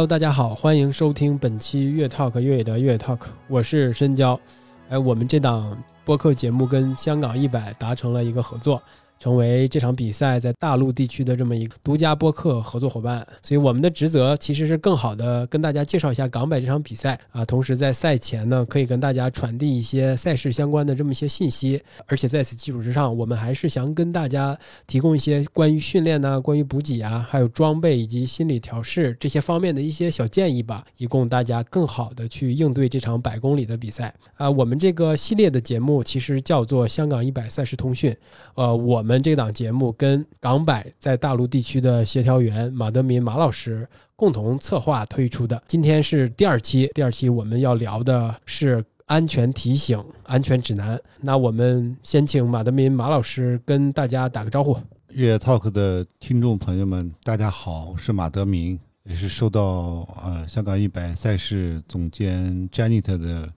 Hello，大家好，欢迎收听本期越 Talk 越野的越 Talk，我是深交。哎，我们这档播客节目跟香港一百达成了一个合作。成为这场比赛在大陆地区的这么一个独家播客合作伙伴，所以我们的职责其实是更好的跟大家介绍一下港百这场比赛啊，同时在赛前呢，可以跟大家传递一些赛事相关的这么一些信息，而且在此基础之上，我们还是想跟大家提供一些关于训练呢、关于补给啊、还有装备以及心理调试这些方面的一些小建议吧，以供大家更好的去应对这场百公里的比赛啊。我们这个系列的节目其实叫做香港一百赛事通讯，呃，我们。我们这档节目跟港百在大陆地区的协调员马德民马老师共同策划推出的。今天是第二期，第二期我们要聊的是安全提醒、安全指南。那我们先请马德民马老师跟大家打个招呼。越野 Talk 的听众朋友们，大家好，我是马德民，也是受到呃香港一百赛事总监 Janet 的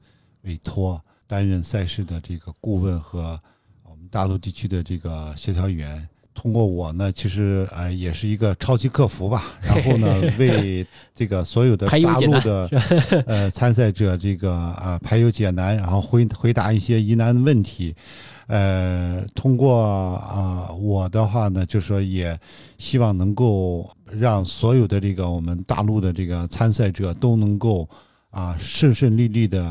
委托，担任赛事的这个顾问和。大陆地区的这个协调员，通过我呢，其实呃也是一个超级客服吧。然后呢，为这个所有的 大陆的 呃参赛者这个啊排忧解难，然后回回答一些疑难的问题。呃，通过啊我的话呢，就说也希望能够让所有的这个我们大陆的这个参赛者都能够啊顺顺利利的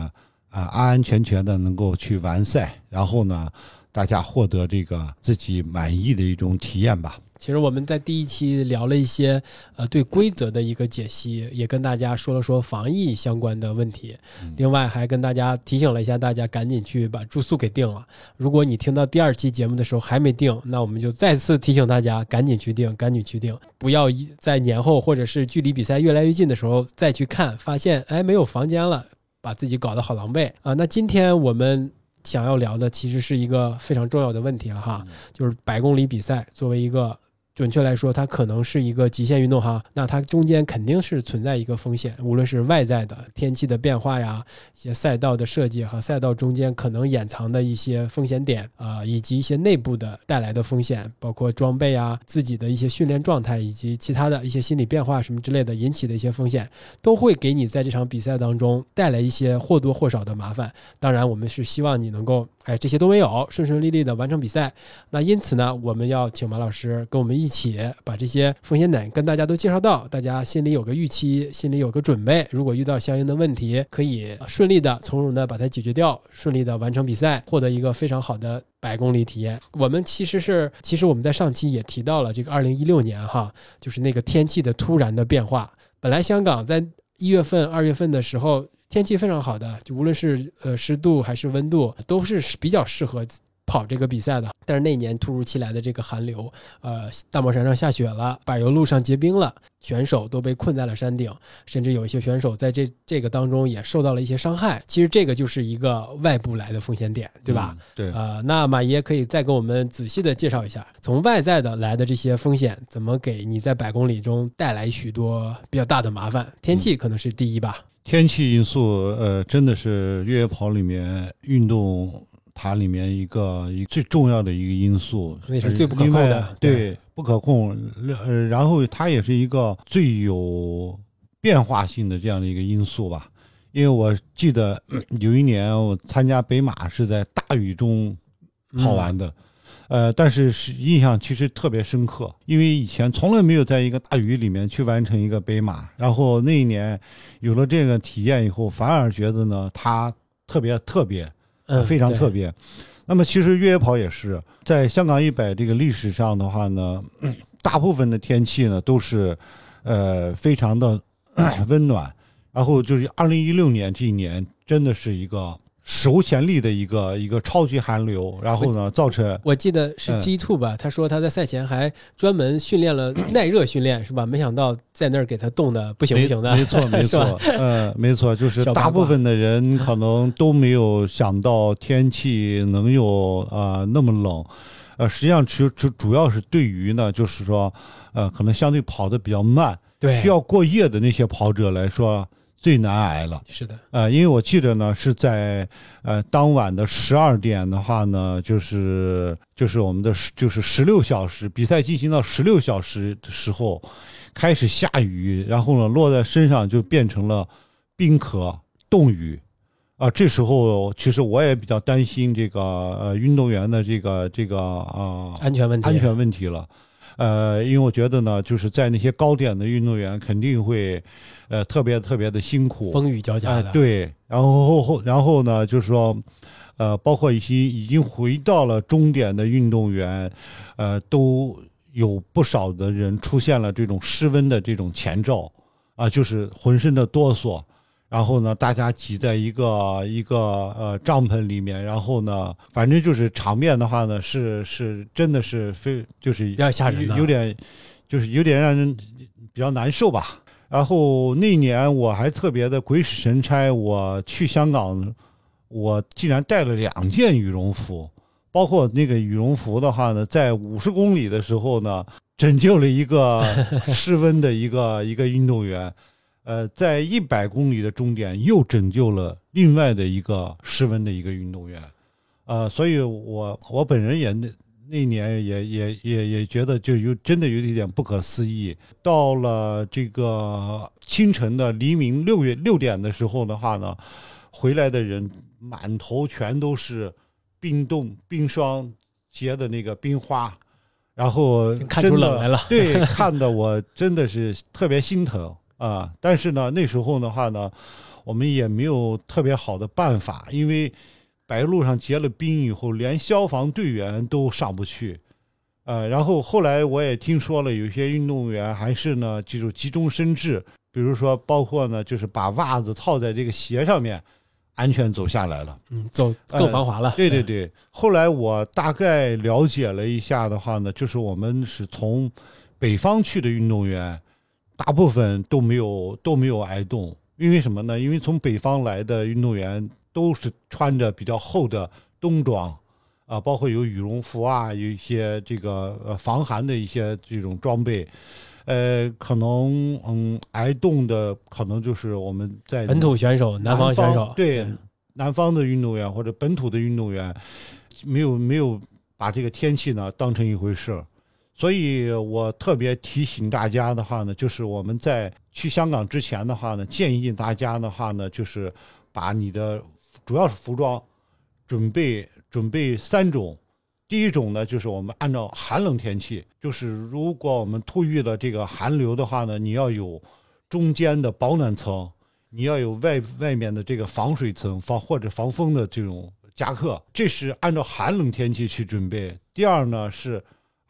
啊安安全全的能够去完赛。然后呢。大家获得这个自己满意的一种体验吧。其实我们在第一期聊了一些呃对规则的一个解析，也跟大家说了说防疫相关的问题。另外还跟大家提醒了一下，大家赶紧去把住宿给定了。如果你听到第二期节目的时候还没定，那我们就再次提醒大家赶紧去定，赶紧去定，不要在年后或者是距离比赛越来越近的时候再去看，发现哎没有房间了，把自己搞得好狼狈啊。那今天我们。想要聊的其实是一个非常重要的问题了哈，就是百公里比赛作为一个。准确来说，它可能是一个极限运动哈，那它中间肯定是存在一个风险，无论是外在的天气的变化呀，一些赛道的设计和赛道中间可能掩藏的一些风险点啊，以及一些内部的带来的风险，包括装备啊、自己的一些训练状态以及其他的一些心理变化什么之类的引起的一些风险，都会给你在这场比赛当中带来一些或多或少的麻烦。当然，我们是希望你能够。哎，这些都没有，顺顺利利的完成比赛。那因此呢，我们要请马老师跟我们一起把这些风险点跟大家都介绍到，大家心里有个预期，心里有个准备。如果遇到相应的问题，可以顺利的、从容的把它解决掉，顺利的完成比赛，获得一个非常好的百公里体验。我们其实是，其实我们在上期也提到了这个二零一六年哈，就是那个天气的突然的变化。本来香港在一月份、二月份的时候。天气非常好的，就无论是呃湿度还是温度，都是比较适合跑这个比赛的。但是那年突如其来的这个寒流，呃，大帽山上下雪了，柏油路上结冰了，选手都被困在了山顶，甚至有一些选手在这这个当中也受到了一些伤害。其实这个就是一个外部来的风险点，对吧？对。呃，那马爷可以再给我们仔细的介绍一下，从外在的来的这些风险，怎么给你在百公里中带来许多比较大的麻烦？天气可能是第一吧。天气因素，呃，真的是越野跑里面运动它里面一个一最重要的一个因素，那是最不可控的，对，不可控。呃，然后它也是一个最有变化性的这样的一个因素吧。因为我记得有一年我参加北马是在大雨中跑完的。呃，但是是印象其实特别深刻，因为以前从来没有在一个大雨里面去完成一个北马，然后那一年有了这个体验以后，反而觉得呢，它特别特别，呃，非常特别。那么其实越野跑也是在香港一百这个历史上的话呢，大部分的天气呢都是，呃，非常的 温暖。然后就是二零一六年这一年，真的是一个史无前例的一个一个超级寒流，然后呢，造成我记得是 G Two 吧，他说他在赛前还专门训练了耐热训练，是吧？没想到在那儿给他冻的不行不行的，没错没错，嗯，没错，就是大部分的人可能都没有想到天气能有啊、那么冷，呃，实际上主主主要是对于呢，就是说，呃，可能相对跑得比较慢，对，需要过夜的那些跑者来说最难挨了。是的，呃，因为我记得呢是在呃当晚的十二点的话呢，就是就是我们的十就是十六小时比赛进行到十六小时的时候，开始下雨，然后呢落在身上就变成了冰壳冻雨。啊，这时候其实我也比较担心这个呃运动员的这个这个啊、安全问题，安全问题了。呃，因为我觉得呢，就是在那些高点的运动员肯定会，呃，特别特别的辛苦。风雨交加啊、的，对，然后后后然后呢，就是说，呃，包括一些已经回到了终点的运动员，呃，都有不少的人出现了这种失温的这种前兆，啊、就是浑身的哆嗦。然后呢，大家挤在一个一个呃帐篷里面，然后呢，反正就是场面的话呢，是是真的是非就是比较吓人的有有点就是有点让人比较难受吧。然后那年我还特别的鬼使神差，我去香港，我竟然带了两件羽绒服，包括那个羽绒服的话呢，在五十公里的时候呢，拯救了一个 失温的一个一个运动员，呃，在一百公里的终点又拯救了另外的一个失温的一个运动员，呃，所以我我本人也那那年也也也也觉得就有真的有一点不可思议。到了这个清晨的黎明六月六点的时候的话呢，回来的人满头全都是冰冻冰霜结的那个冰花，然后看出冷来了对，看的我真的是特别心疼啊！但是呢，那时候的话呢，我们也没有特别好的办法，因为白路上结了冰以后，连消防队员都上不去。呃，然后后来我也听说了，有些运动员还是呢，这种急中生智，比如说包括呢，就是把袜子套在这个鞋上面，安全走下来了。嗯，走更防滑了，呃对对对，后来我大概了解了一下的话呢，就是我们是从北方去的运动员，大部分都没有都没有挨冻，因为什么呢？因为从北方来的运动员都是穿着比较厚的冬装，啊，包括有羽绒服啊，有一些这个呃防寒的一些这种装备。呃，可能嗯，挨冻的可能就是我们在本土选手、南方选手，对南方的运动员或者本土的运动员，没有没有把这个天气呢当成一回事儿，所以我特别提醒大家的话呢，就是我们在去香港之前的话呢，建议大家的话呢，就是把你的主要是服装准备准备三种。第一种呢，就是我们按照寒冷天气，就是如果我们突遇了这个寒流的话呢，你要有中间的保暖层，你要有外外面的这个防水层、防或者防风的这种夹克，这是按照寒冷天气去准备。第二呢，是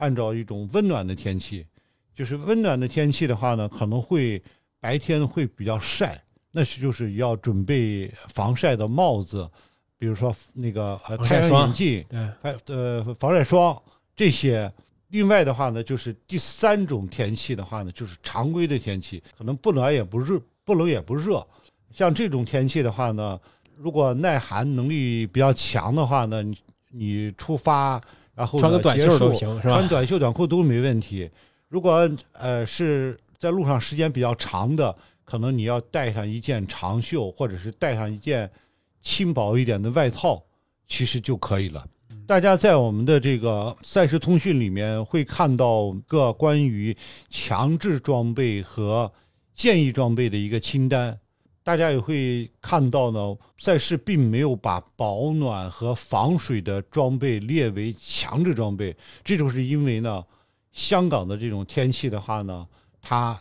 按照一种温暖的天气，就是温暖的天气的话呢，可能会白天会比较晒，那是就是要准备防晒的帽子，比如说那个呃太阳眼镜。对，还呃防晒霜这些。另外的话呢，就是第三种天气的话呢，就是常规的天气，可能不暖也不热，不冷也不热。像这种天气的话呢，如果耐寒能力比较强的话呢，你你出发然后穿个短袖都行，是吧穿？短袖短裤都没问题。如果呃是在路上时间比较长的，可能你要带上一件长袖，或者是带上一件轻薄一点的外套，其实就可以了。大家在我们的这个赛事通讯里面会看到个关于强制装备和建议装备的一个清单。大家也会看到呢，赛事并没有把保暖和防水的装备列为强制装备，这就是因为呢，香港的这种天气的话呢，它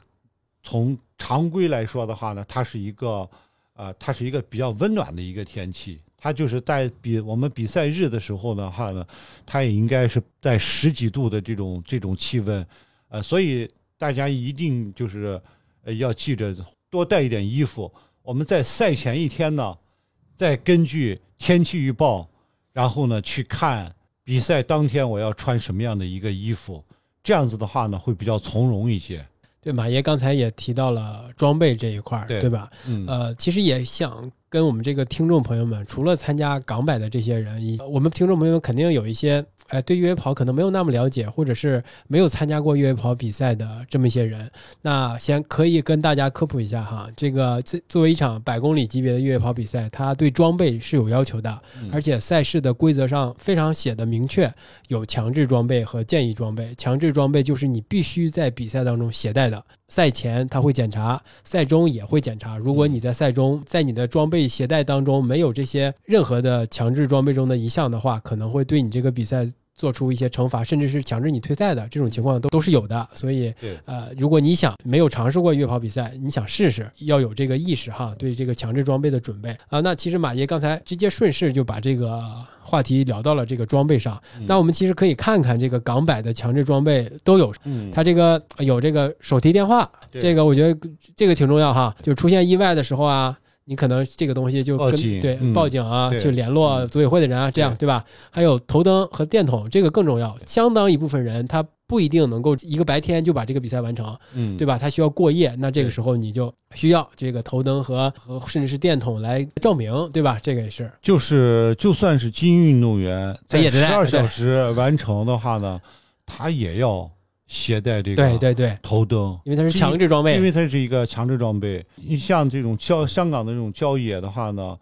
从常规来说的话呢，它是一个呃，它是一个比较温暖的一个天气。它就是在比我们比赛日的时候的话呢，它也应该是在十几度的这种这种气温，呃，所以大家一定就是呃要记着多带一点衣服。我们在赛前一天呢，再根据天气预报，然后呢去看比赛当天我要穿什么样的一个衣服，这样子的话呢会比较从容一些。对，马爷刚才也提到了装备这一块儿，对对吧？嗯，呃，其实也想跟我们这个听众朋友们，除了参加港百的这些人，以我们听众朋友们肯定有一些，哎、对越野跑可能没有那么了解，或者是没有参加过越野跑比赛的这么一些人。那先可以跟大家科普一下哈，这个这作为一场百公里级别的越野跑比赛，它对装备是有要求的，嗯而且赛事的规则上非常写的明确，有强制装备和建议装备。强制装备就是你必须在比赛当中携带的，赛前他会检查，赛中也会检查。如果你在赛中在你的装备携带当中没有这些任何的强制装备中的一项的话，可能会对你这个比赛。做出一些惩罚，甚至是强制你退赛的这种情况都都是有的，所以呃，如果你想没有尝试过越野跑比赛，你想试试，要有这个意识哈，对这个强制装备的准备啊。那其实马爷刚才直接顺势就把这个话题聊到了这个装备上。嗯那我们其实可以看看这个港百的强制装备都有，嗯，它这个有这个手提电话，这个我觉得这个挺重要哈，就出现意外的时候啊。你可能这个东西就跟报警对嗯报警啊，对去联络组委会的人啊，这样对对吧？还有头灯和电筒，这个更重要。相当一部分人他不一定能够一个白天就把这个比赛完成，嗯，对吧？他需要过夜，那这个时候你就需要这个头灯和和甚至是电筒来照明，对吧？这个也是就是就算是精英运动员，在十二小时完成的话呢，他也要携带这个对对对，头灯，因为它是强制装备，因为它是一个强制装备。你像这种郊香港的这种郊野的话呢，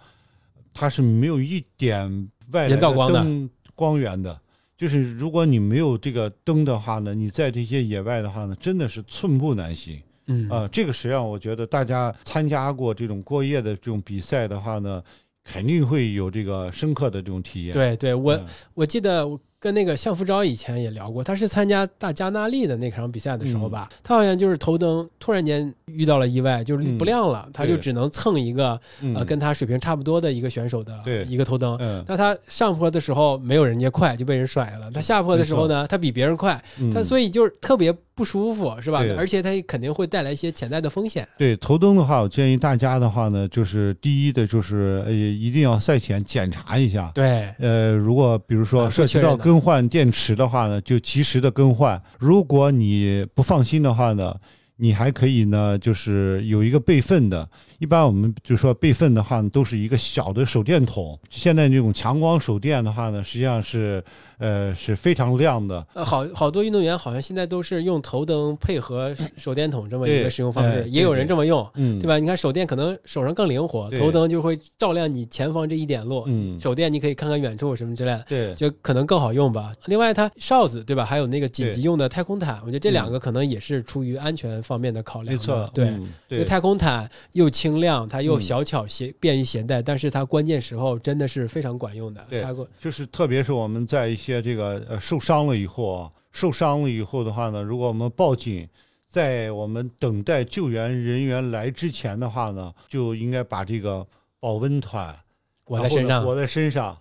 它是没有一点外来人造光的灯光源的。就是如果你没有这个灯的话呢，你在这些野外的话呢，真的是寸步难行。嗯啊、这个实际上我觉得大家参加过这种过夜的这种比赛的话呢，肯定会有这个深刻的这种体验。对对，我嗯我记得我跟那个向福昭以前也聊过，他是参加大加纳利的那场比赛的时候吧，他好像就是头灯突然间遇到了意外，就是嗯不亮了，他就只能蹭一个嗯呃跟他水平差不多的一个选手的一个头灯。嗯，那他上坡的时候没有人家快，就被人甩了。他下坡的时候呢，他比别人快，他嗯所以就是特别不舒服，是吧？而且它肯定会带来一些潜在的风险。对头灯的话，我建议大家的话呢，就是第一的就是呃，一定要赛前检查一下。对，呃，如果比如啊说涉及到更换电池的话呢，就及时的更换。如果你不放心的话呢，你还可以呢，就是有一个备份的。一般我们就说备份的话呢，都是一个小的手电筒。现在这种强光手电的话呢，实际上是呃是非常亮的。呃，好好多运动员好像现在都是用头灯配合 手电筒这么一个使用方式，哎也有人这么用。嗯，对？吧？你看手电可能手上更灵活，头灯就会照亮你前方这一点路。嗯手电你可以看看远处什么之类的，对，就可能更好用吧。另外，它哨子对吧？还有那个紧急用的太空毯，我觉得这两个可能也是出于安全方面的考量的。没错，对。嗯因为对，太空毯又轻量，它又嗯小巧携便于携带，但是它关键时候真的是非常管用的。对它就是特别是我们在一些这个呃受伤了以后啊，受伤了以后的话呢，如果我们报警，在我们等待救援人员来之前的话呢，就应该把这个保温毯裹在身上，然后呢裹在身上。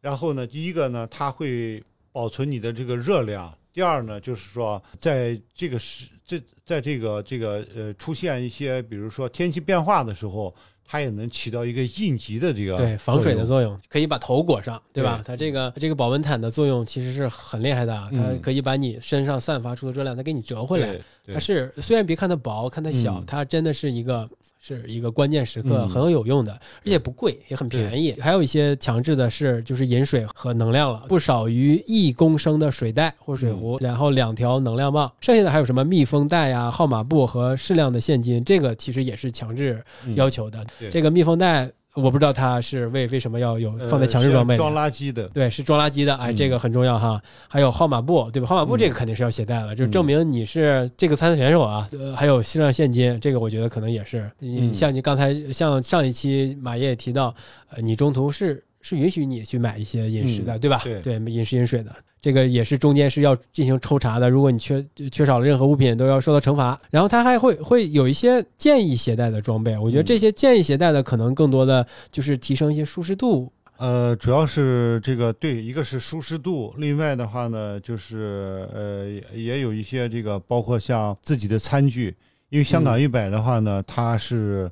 然后呢，第一个呢，它会保存你的这个热量；第二呢，就是说在这个时这在这个这个呃出现一些比如说天气变化的时候，它也能起到一个应急的这个对防水的作用，可以把头裹上，对吧？对。它这个这个保温毯的作用其实是很厉害的啊，它嗯可以把你身上散发出的热量，它给你折回来。它是虽然别看它薄，看它小，嗯。它真的是一个是一个关键时刻嗯。很有用的，而且不贵，也很便宜。还有一些强制的是就是饮水和能量了，不少于一公升的水袋或水壶，然后两条能量棒，剩下的还有什么密封袋呀、号码布和适量的现金，这个其实也是强制嗯。要求的。对。这个密封袋我不知道他是为为什么要有放在强制装备。呃装垃圾的，对，是装垃圾的，哎，嗯这个很重要哈。还有号码布，对吧？号码布嗯这个肯定是要携带了，就证明你是这个参赛选手啊。呃，还有适量现金，这个我觉得可能也是。你嗯像你刚才像上一期马爷也提到，呃，你中途是是允许你去买一些饮食的，嗯对吧？对饮食饮水的。这个也是中间是要进行抽查的，如果你缺缺少了任何物品，都要受到惩罚。然后它还会会有一些建议携带的装备，我觉得嗯。这些建议携带的可能更多的就是提升一些舒适度，呃，主要是这个对，一个是舒适度，另外的话呢，就是呃也也有一些这个包括像自己的餐具，因为香港一百的话呢，它是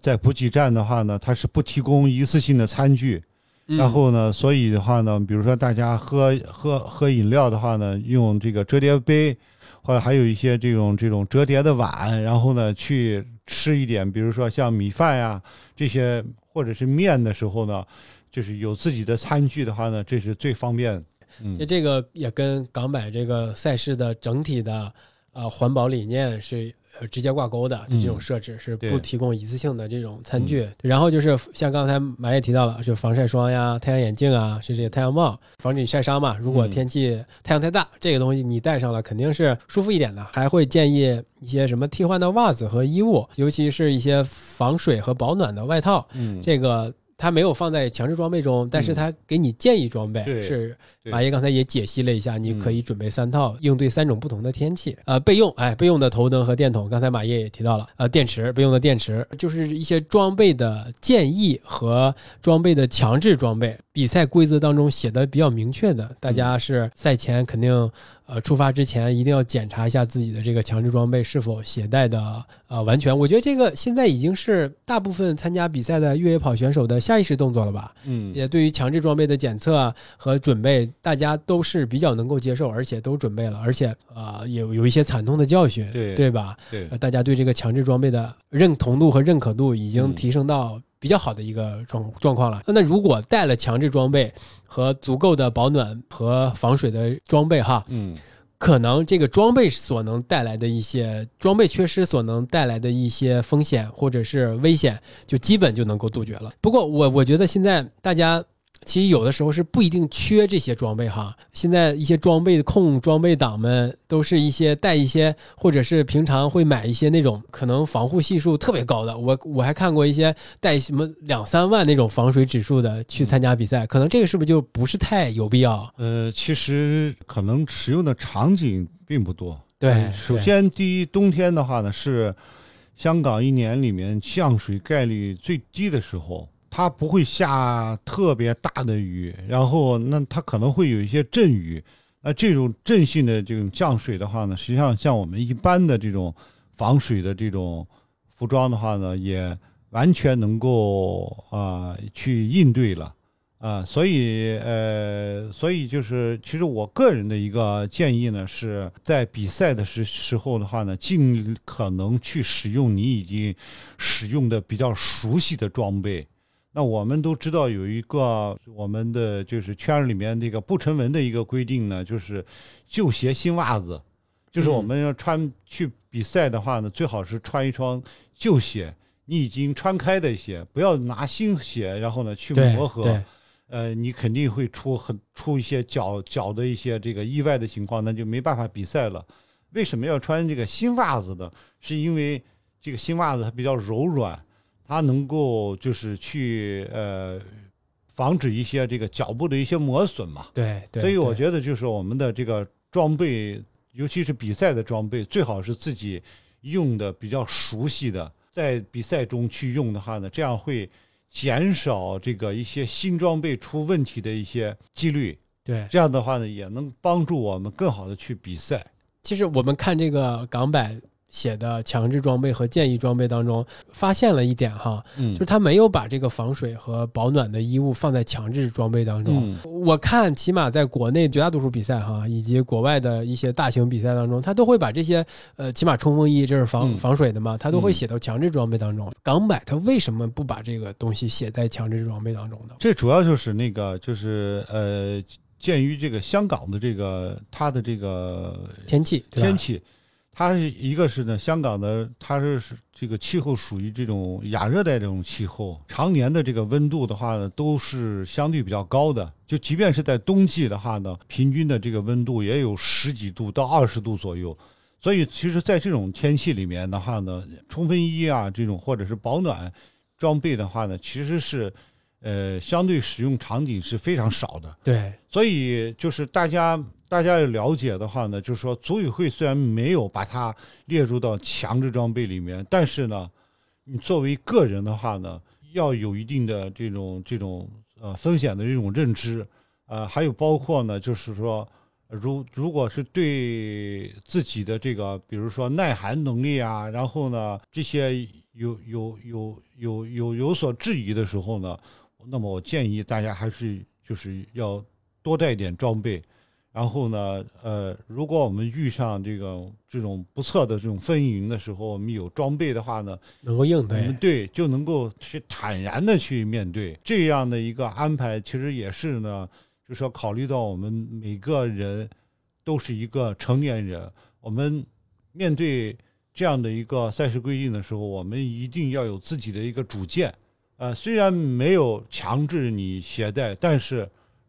在补给站的话呢，它是不提供一次性的餐具，嗯然后呢，所以的话呢，比如说大家喝喝喝饮料的话呢，用这个折叠杯，或者还有一些这种这种折叠的碗，然后呢去吃一点，比如说像米饭呀这些，或者是面的时候呢，就是有自己的餐具的话呢，这是最方便。嗯其实这个也跟港百这个赛事的整体的呃环保理念是呃直接挂钩的。这种设置是不提供一次性的这种餐具，然后就是像刚才马也提到了，就防晒霜呀、太阳眼镜啊，是这些太阳帽，防止你晒伤嘛。如果嗯天气太阳太大，这个东西你戴上了肯定是舒服一点的。还会建议一些什么替换的袜子和衣物，尤其是一些防水和保暖的外套。嗯，这个它没有放在强制装备中，但是它给你建议装备，对是马爷刚才也解析了一下，你嗯可以准备三套，应对三种不同的天气。呃，备用，哎，备用的头灯和电筒，刚才马爷也提到了，呃，电池，备用的电池，就是一些装备的建议和装备的强制装备，比赛规则当中写的比较明确的，大家是赛前肯定。呃，出发之前一定要检查一下自己的这个强制装备是否携带的呃完全。我觉得这个现在已经是大部分参加比赛的越野跑选手的下意识动作了吧？嗯也对于强制装备的检测啊和准备，大家都是比较能够接受，而且都准备了，而且啊、呃有有一些惨痛的教训，对对吧？对呃，大家对这个强制装备的认同度和认可度已经嗯提升到比较好的一个状状况了。那那如果带了强制装备和足够的保暖和防水的装备哈，嗯可能这个装备所能带来的一些装备缺失所能带来的一些风险或者是危险，就基本就能够杜绝了。不过我我觉得现在大家。其实有的时候是不一定缺这些装备哈，现在一些装备控、装备党们都是一些带一些，或者是平常会买一些那种可能防护系数特别高的。我我还看过一些带什么两三万那种防水指数的去参加比赛，可能这个是不是就不是太有必要？呃，其实可能使用的场景并不多。对呃，首先第一，冬天的话呢是香港一年里面降水概率最低的时候，它不会下特别大的雨，然后那它可能会有一些阵雨。那这种阵性的这种降水的话呢，实际上像我们一般的这种防水的这种服装的话呢，也完全能够啊、去应对了。啊，所以呃，所以就是，其实我个人的一个建议呢，是在比赛的时时候的话呢，尽可能去使用你已经使用的比较熟悉的装备。那我们都知道有一个我们的就是圈里面这个不成文的一个规定呢，就是旧鞋新袜子，就是我们要穿去比赛的话呢，最好是穿一双旧鞋，你已经穿开的鞋，不要拿新鞋，然后呢去磨合。呃，你肯定会出很出一些脚脚的一些这个意外的情况，那就没办法比赛了。为什么要穿这个新袜子呢？是因为这个新袜子它比较柔软，它能够就是去呃防止一些这个脚部的一些磨损嘛。对对，所以我觉得就是我们的这个装备，尤其是比赛的装备，最好是自己用的比较熟悉的，在比赛中去用的话呢，这样会减少这个一些新装备出问题的一些几率。对。这样的话呢，也能帮助我们更好的去比赛。其实我们看这个港百写的强制装备和建议装备当中，发现了一点哈，嗯就是他没有把这个防水和保暖的衣物放在强制装备当中。嗯我看起码在国内绝大多数比赛哈，以及国外的一些大型比赛当中，他都会把这些呃，起码冲锋衣这是防、嗯防水的嘛，他都会嗯写到强制装备当中。港百他为什么不把这个东西写在强制装备当中呢？这主要就是那个就是呃，鉴于这个香港的这个它的这个天气，天气，它是一个是呢，香港的它是是这个气候属于这种亚热带这种气候，常年的这个温度的话呢，都是相对比较高的。就即便是在冬季的话呢，平均的这个温度也有十几度到二十度左右。所以，其实，在这种天气里面的话呢，冲锋衣啊这种或者是保暖装备的话呢，其实是呃相对使用场景是非常少的。对所以就是大家大家要了解的话呢，就是说组委会虽然没有把它列入到强制装备里面，但是呢，你作为个人的话呢，要有一定的这种这种呃风险的这种认知，呃，还有包括呢，就是说。如如果是对自己的这个，比如说耐寒能力啊，然后呢这些有有有有有有所质疑的时候呢，那么我建议大家还是就是要多带点装备。然后呢，呃，如果我们遇上这个这种不测的这种风云的时候，我们有装备的话呢，能够应对，对，就能够去坦然的去面对这样的一个安排。其实也是呢，就是说考虑到我们每个人都是一个成年人，我们面对这样的一个赛事规定的时候，我们一定要有自己的一个主见。呃，虽然没有强制你携带，但是。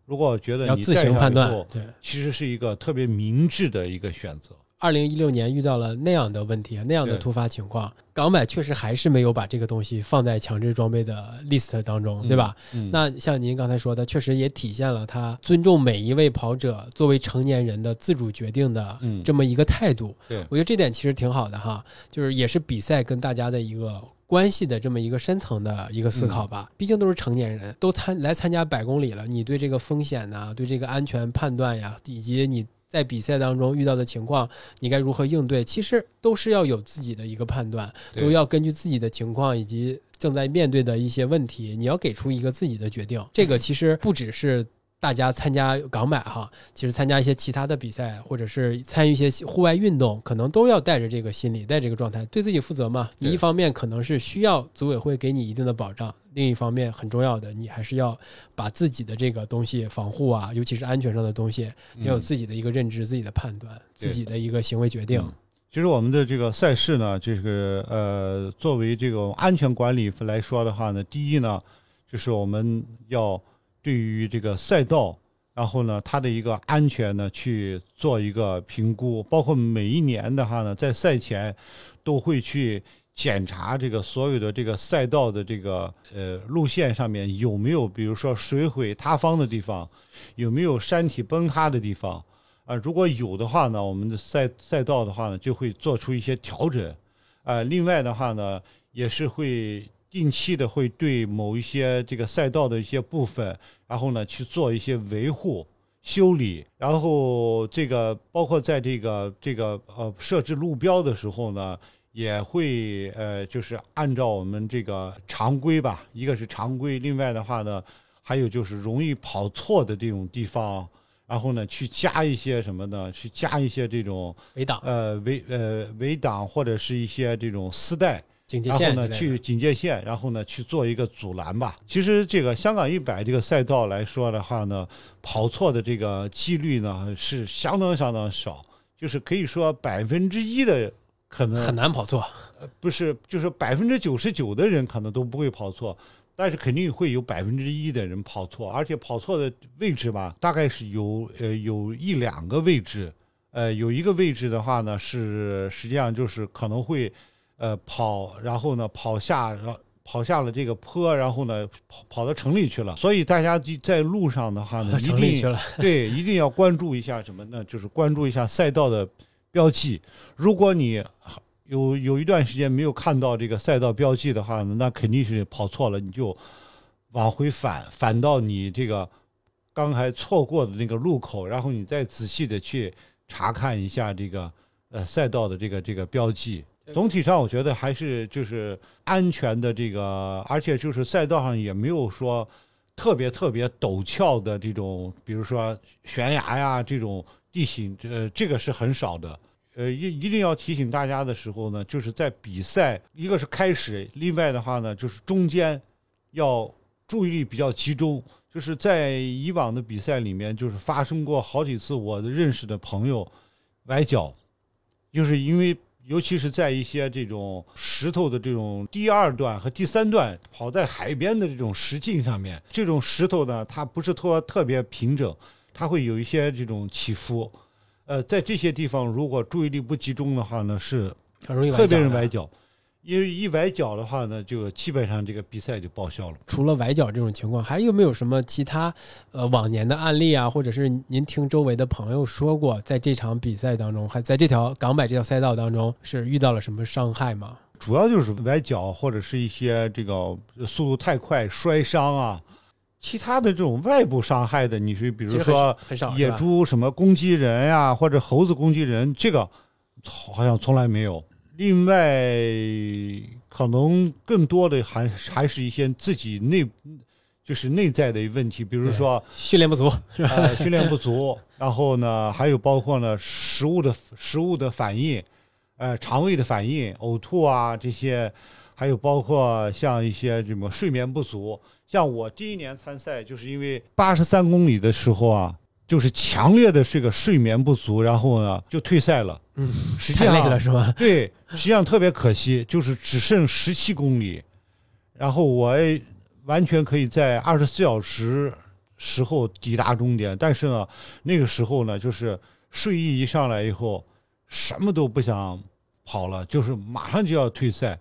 如果觉得要自行判断，对，其实是一个特别明智的一个选择。二零一六年遇到了那样的问题，那样的突发情况，港买确实还是没有把这个东西放在强制装备的 list 当中，对吧？那像您刚才说的，确实也体现了他尊重每一位跑者作为成年人的自主决定的这么一个态度。对我觉得这点其实挺好的哈，就是也是比赛跟大家的一个。关系的这么一个深层的一个思考吧，毕竟都是成年人，都参来参加百公里了，你对这个风险呢，对这个安全判断呀，以及你在比赛当中遇到的情况，你该如何应对，其实都是要有自己的一个判断，都要根据自己的情况以及正在面对的一些问题，你要给出一个自己的决定。这个其实不只是。大家参加港买哈，其实参加一些其他的比赛，或者是参与一些户外运动，可能都要带着这个心理，带这个状态，对自己负责嘛。你一方面可能是需要组委会给你一定的保障，另一方面很重要的，你还是要把自己的这个东西防护啊，尤其是安全上的东西，要有自己的一个认知、自己的判断、自己的一个行为决定。其实我们的这个赛事呢，就是呃，作为这个安全管理来说的话呢，第一呢，就是我们要。对于这个赛道，然后呢，它的一个安全呢，去做一个评估，包括每一年的话呢，在赛前都会去检查这个所有的这个赛道的这个呃路线上面有没有，比如说水毁塌方的地方，有没有山体崩塌的地方啊？如果有的话呢，我们的赛赛道的话呢，就会做出一些调整啊。另外的话呢，也是会。定期的会对某一些这个赛道的一些部分，然后呢去做一些维护、修理，然后这个包括在这个这个呃设置路标的时候呢，也会呃就是按照我们这个常规吧，一个是常规，另外的话呢，还有就是容易跑错的这种地方，然后呢去加一些什么呢？去加一些这种围挡，呃围呃围挡或者是一些这种丝带。然后呢，去警戒线，然后呢去做一个阻拦吧。其实这个香港一百这个赛道来说的话呢，跑错的这个几率呢是相当相当少，就是可以说百分之一的可能很难跑错。呃，不是，就是百分之九十九的人可能都不会跑错，但是肯定会有百分之一的人跑错，而且跑错的位置吧，大概是有呃有一两个位置，呃有一个位置的话呢是实际上就是可能会。呃，跑，然后呢，跑下，然后跑下了这个坡，然后呢，跑跑到城里去了。所以大家在路上的话呢，一定对，一定要关注一下什么呢？就是关注一下赛道的标记。如果你有有一段时间没有看到这个赛道标记的话呢，那肯定是跑错了，你就往回返，返到你这个刚才错过的那个路口，然后你再仔细的去查看一下这个呃赛道的这个这个标记。总体上，我觉得还是就是安全的这个，而且就是赛道上也没有说特别特别陡峭的这种，比如说悬崖呀这种地形，这这个是很少的。呃，一一定要提醒大家的时候呢，就是在比赛，一个是开始，另外的话呢，就是中间要注意力比较集中。就是在以往的比赛里面，就是发生过好几次，我的认识的朋友崴脚，就是因为。尤其是在一些这种石头的这种第二段和第三段跑在海边的这种石径上面，这种石头呢，它不是特特别平整，它会有一些这种起伏。呃，在这些地方如果注意力不集中的话呢，是很容易特别容易崴脚。因为一崴脚的话呢，就基本上这个比赛就报销了。除了崴脚这种情况，还有没有什么其他呃往年的案例啊？或者是您听周围的朋友说过，在这场比赛当中，还在这条港百这条赛道当中是遇到了什么伤害吗？主要就是崴脚，或者是一些这个速度太快摔伤啊。其他的这种外部伤害的，你是比如说野猪什么攻击人呀，或者猴子攻击人，这个好像从来没有。另外，可能更多的还还是一些自己内就是内在的问题，比如说训练不足，呃，训练不足，然后呢，还有包括呢食物的食物的反应，呃，肠胃的反应，呕吐啊这些，还有包括像一些什么睡眠不足。像我第一年参赛，就是因为八十三公里的时候啊，就是强烈的这个睡眠不足，然后呢就退赛了。嗯，实际太累上了是吧？对，实际上特别可惜，就是只剩十七公里，然后我完全可以在二十四小时时候抵达终点，但是呢，那个时候呢，就是睡意一上来以后，什么都不想跑了，就是马上就要退赛。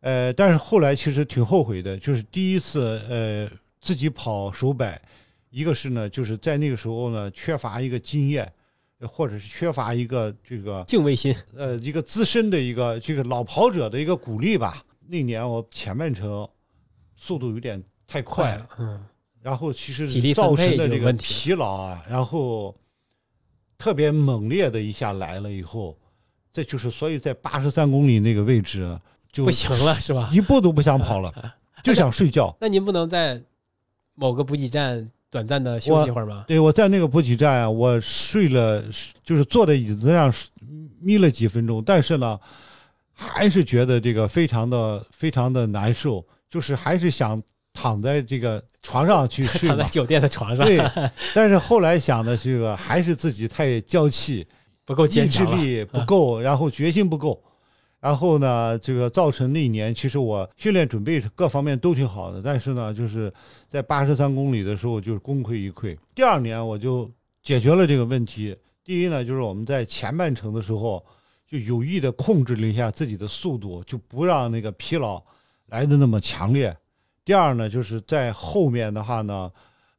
呃，但是后来其实挺后悔的，就是第一次呃自己跑首摆，一个是呢，就是在那个时候呢缺乏一个经验，呃或者是缺乏一个这个敬畏心，呃一个资深的一个这个老跑者的一个鼓励吧。那年我前半程速度有点太快了，嗯，然后其实体力造成的这个疲劳啊，然后特别猛烈的一下来了以后，这就是所以在八十三公里那个位置就不行了是吧？一步都不想跑了，就想睡觉。那您不能在某个补给站短暂的休息一会儿吗？对，我在那个补给站啊，我睡了，就是坐在椅子上眯了几分钟，但是呢，还是觉得这个非常的非常的难受，就是还是想躺在这个床上去睡。躺在酒店的床上，对，但是后来想的这个还是自己太娇气，不够坚强了。力 不够，然后决心不够，然后呢，这个造成那一年其实我训练准备各方面都挺好的，但是呢，就是在八十三公里的时候就是功亏一篑。第二年我就解决了这个问题。第一呢，就是我们在前半程的时候就有意的控制了一下自己的速度，就不让那个疲劳来的那么强烈。第二呢，就是在后面的话呢，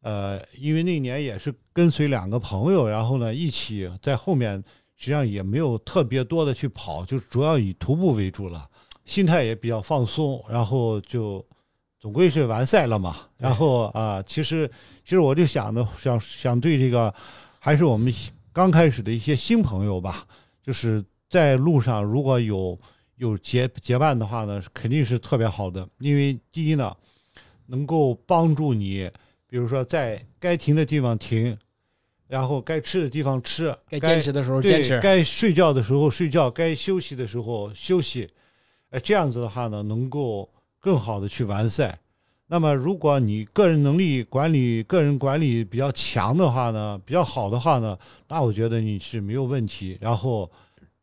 呃，因为那年也是跟随两个朋友，然后呢一起在后面，实际上也没有特别多的去跑，就主要以徒步为主了，心态也比较放松，然后就总归是完赛了嘛。然后啊、其实其实我就想的想想对这个，还是我们刚开始的一些新朋友吧，就是在路上如果有有结结伴的话呢，肯定是特别好的，因为第一呢，能够帮助你，比如说在该停的地方停，然后该吃的地方吃，该坚持的时候坚持，该睡觉的时候睡觉，该休息的时候休息，呃，这样子的话呢，能够更好的去完赛。那么，如果你个人能力管理、个人管理比较强的话呢，比较好的话呢，那我觉得你是没有问题。然后，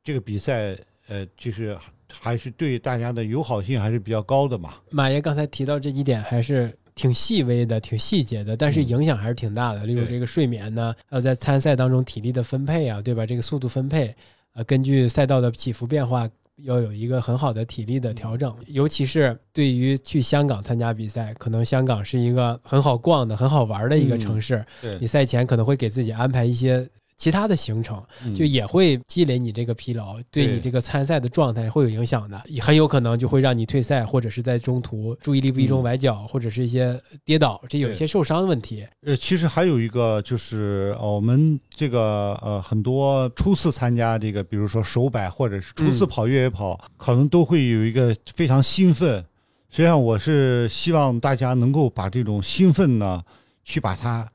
这个比赛，呃，就是还是对大家的友好性还是比较高的嘛。马爷刚才提到这几点还是挺细微的、挺细节的，但是嗯影响还是挺大的。例如这个睡眠呢，还有在参赛当中体力的分配啊，对吧？这个速度分配，呃，根据赛道的起伏变化，要有一个很好的体力的调整。尤其是对于去香港参加比赛，可能香港是一个很好逛的、很好玩的一个城市，对你，赛前可能会给自己安排一些。其他的行程嗯就也会积累你这个疲劳，对对你这个参赛的状态会有影响的，也很有可能就会让你退赛，或者是在中途注意力不集中、嗯崴脚，或者是一些跌倒，这有一些受伤的问题。呃，其实还有一个就是，呃，我们这个呃，很多初次参加这个，比如说手摆或者是初次嗯跑越野跑，可能都会有一个非常兴奋。实际上，我是希望大家能够把这种兴奋呢，去把它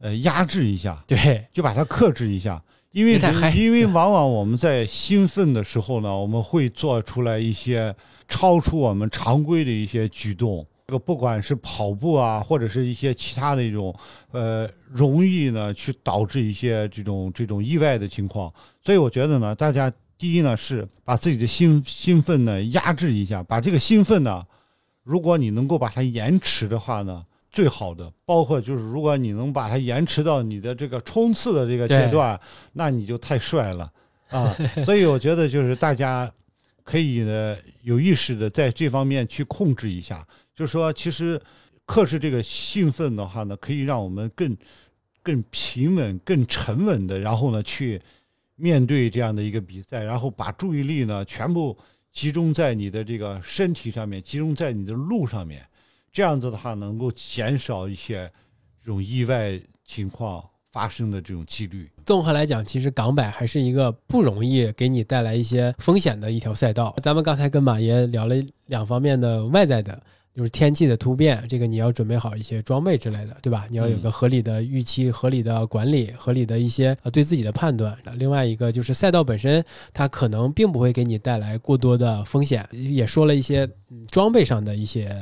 呃压制一下，对，就把它克制一下。因为因为往往我们在兴奋的时候呢，我们会做出来一些超出我们常规的一些举动。这个不管是跑步啊，或者是一些其他的一种，呃，容易呢去导致一些这种这种意外的情况。所以我觉得呢，大家第一呢是把自己的兴兴奋呢压制一下，把这个兴奋呢，如果你能够把它延迟的话呢，最好的。包括就是如果你能把它延迟到你的这个冲刺的这个阶段，那你就太帅了啊！所以我觉得就是大家可以呢有意识的在这方面去控制一下，就是说其实克制这个兴奋的话呢，可以让我们更更平稳、更沉稳的，然后呢去面对这样的一个比赛，然后把注意力呢全部集中在你的这个身体上面，集中在你的路上面，这样子的话能够减少一些这种意外情况发生的这种几率。综合来讲，其实港百还是一个不容易给你带来一些风险的一条赛道。咱们刚才跟马爷聊了两方面的外在的。就是天气的突变，这个你要准备好一些装备之类的，对吧？你要有个合理的预期、合理的管理、合理的一些呃对自己的判断。另外一个就是赛道本身，它可能并不会给你带来过多的风险。也说了一些装备上的一些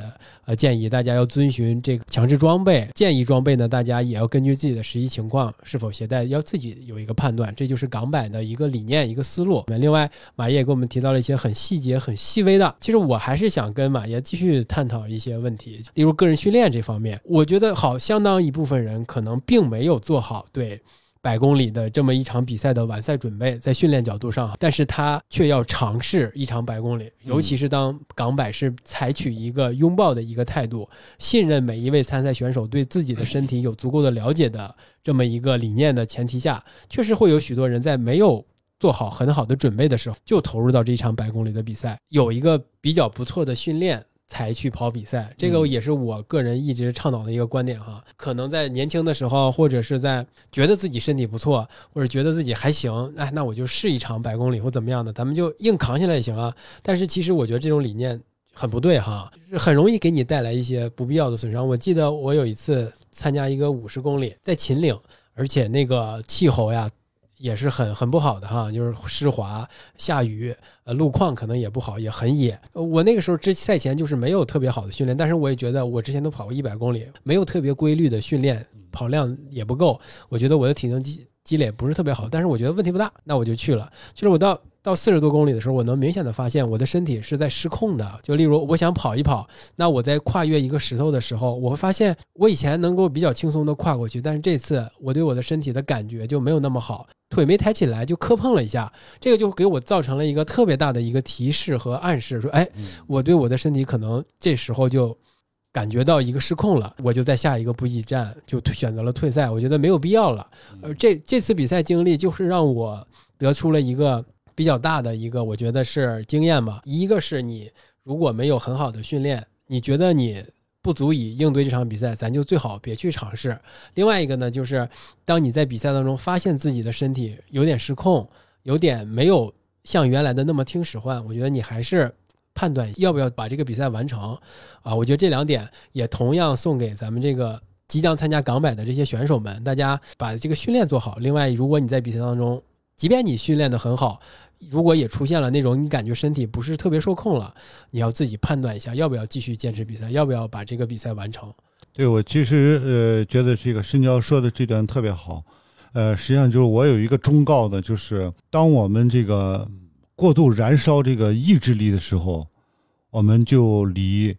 呃建议，大家要遵循这个强制装备建议装备呢，大家也要根据自己的实际情况是否携带，要自己有一个判断。这就是港版的一个理念、一个思路。另外，马爷也给我们提到了一些很细节、很细微的。其实我还是想跟马爷继续探讨。一些问题，例如个人训练这方面，我觉得好，相当一部分人可能并没有做好对百公里的这么一场比赛的完赛准备，在训练角度上，但是他却要尝试一场百公里，尤其是当港百是采取一个拥抱的一个态度，信任每一位参赛选手对自己的身体有足够的了解的这么一个理念的前提下，确实会有许多人在没有做好很好的准备的时候，就投入到这一场百公里的比赛，有一个比较不错的训练。才去跑比赛，这个也是我个人一直倡导的一个观点哈。可能在年轻的时候，或者是在觉得自己身体不错，或者觉得自己还行，哎，那我就试一场百公里或怎么样的，咱们就硬扛下来也行啊。但是其实我觉得这种理念很不对哈，很容易给你带来一些不必要的损伤。我记得我有一次参加一个五十公里，在秦岭，而且那个气候呀。也是很很不好的哈，就是湿滑、下雨，呃，路况可能也不好，也很野。我那个时候之赛前就是没有特别好的训练，但是我也觉得我之前都跑过一百公里，没有特别规律的训练，跑量也不够，我觉得我的体能积积累不是特别好，但是我觉得问题不大，那我就去了。就是我到。到四十多公里的时候，我能明显的发现我的身体是在失控的。就例如，我想跑一跑，那我在跨越一个石头的时候，我会发现我以前能够比较轻松的跨过去，但是这次我对我的身体的感觉就没有那么好，腿没抬起来就磕碰了一下，这个就给我造成了一个特别大的一个提示和暗示，说，哎，我对我的身体可能这时候就感觉到一个失控了，我就在下一个补给站就选择了退赛，我觉得没有必要了。呃，这这次比赛经历就是让我得出了一个。比较大的一个，我觉得是经验吧。一个是你如果没有很好的训练，你觉得你不足以应对这场比赛，咱就最好别去尝试。另外一个呢，就是当你在比赛当中发现自己的身体有点失控，有点没有像原来的那么听使唤，我觉得你还是判断要不要把这个比赛完成啊。我觉得这两点也同样送给咱们这个即将参加港百的这些选手们，大家把这个训练做好。另外，如果你在比赛当中，即便你训练的很好，如果也出现了那种你感觉身体不是特别受控了，你要自己判断一下，要不要继续坚持比赛，要不要把这个比赛完成。对我其实呃觉得这个申教说的这段特别好，呃，实际上就是我有一个忠告的，就是当我们这个过度燃烧这个意志力的时候，我们就离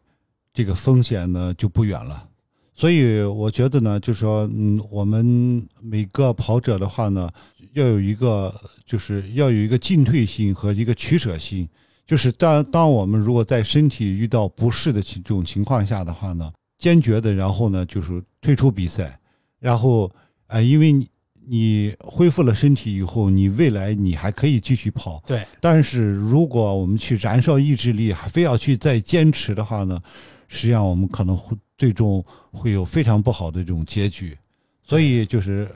这个风险呢就不远了。所以我觉得呢，就是说，嗯，我们每个跑者的话呢。要有一个，就是要有一个进退心和一个取舍心。就是当当我们如果在身体遇到不适的这种情况下的话呢，坚决的，然后呢，就是退出比赛。然后，呃，因为你你恢复了身体以后，你未来你还可以继续跑。对。但是如果我们去燃烧意志力，还非要去再坚持的话呢，实际上我们可能会最终会有非常不好的这种结局。所以就是。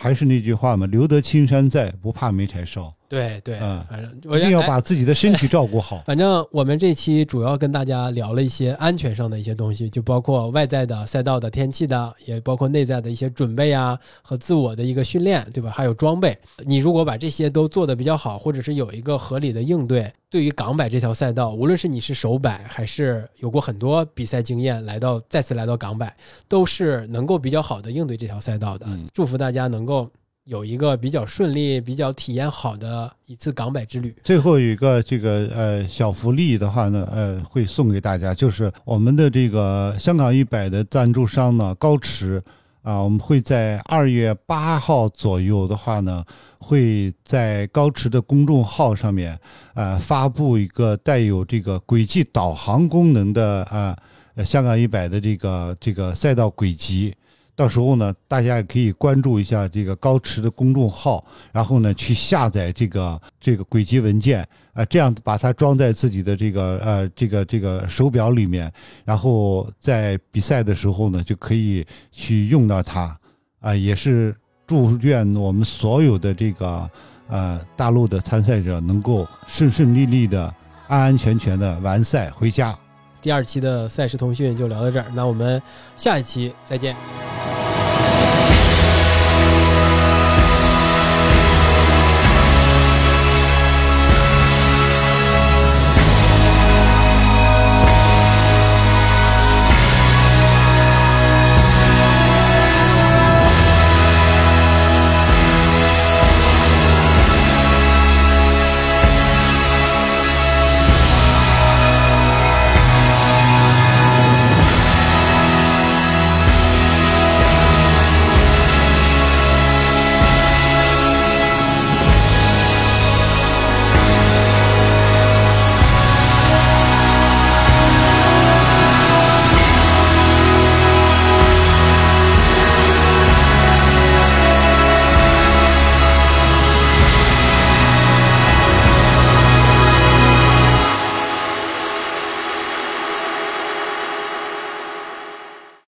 还是那句话嘛，留得青山在，不怕没柴烧。对对，嗯，反正我一定要把自己的身体照顾好。反正我们这期主要跟大家聊了一些安全上的一些东西，就包括外在的赛道的天气的，也包括内在的一些准备啊和自我的一个训练，对吧？还有装备。你如果把这些都做得比较好，或者是有一个合理的应对，对于港百这条赛道，无论是你是首百还是有过很多比赛经验，来到再次来到港百，都是能够比较好的应对这条赛道的。祝福大家能够。有一个比较顺利、比较体验好的一次港百之旅。最后有一个这个呃小福利的话呢，呃会送给大家，就是我们的这个香港一百的赞助商呢高驰啊，我们会在二月八号左右的话呢，会在高驰的公众号上面呃发布一个带有这个轨迹导航功能的啊香港一百的这个这个赛道轨迹。到时候呢，大家也可以关注一下这个高驰的公众号，然后呢，去下载这个这个轨迹文件啊，这样把它装在自己的这个呃这个这个手表里面，然后在比赛的时候呢，就可以去用到它啊，也是祝愿我们所有的这个呃大陆的参赛者能够顺顺利利的、安安全全的完赛回家。第二期的赛事通讯就聊到这儿，那我们下一期再见。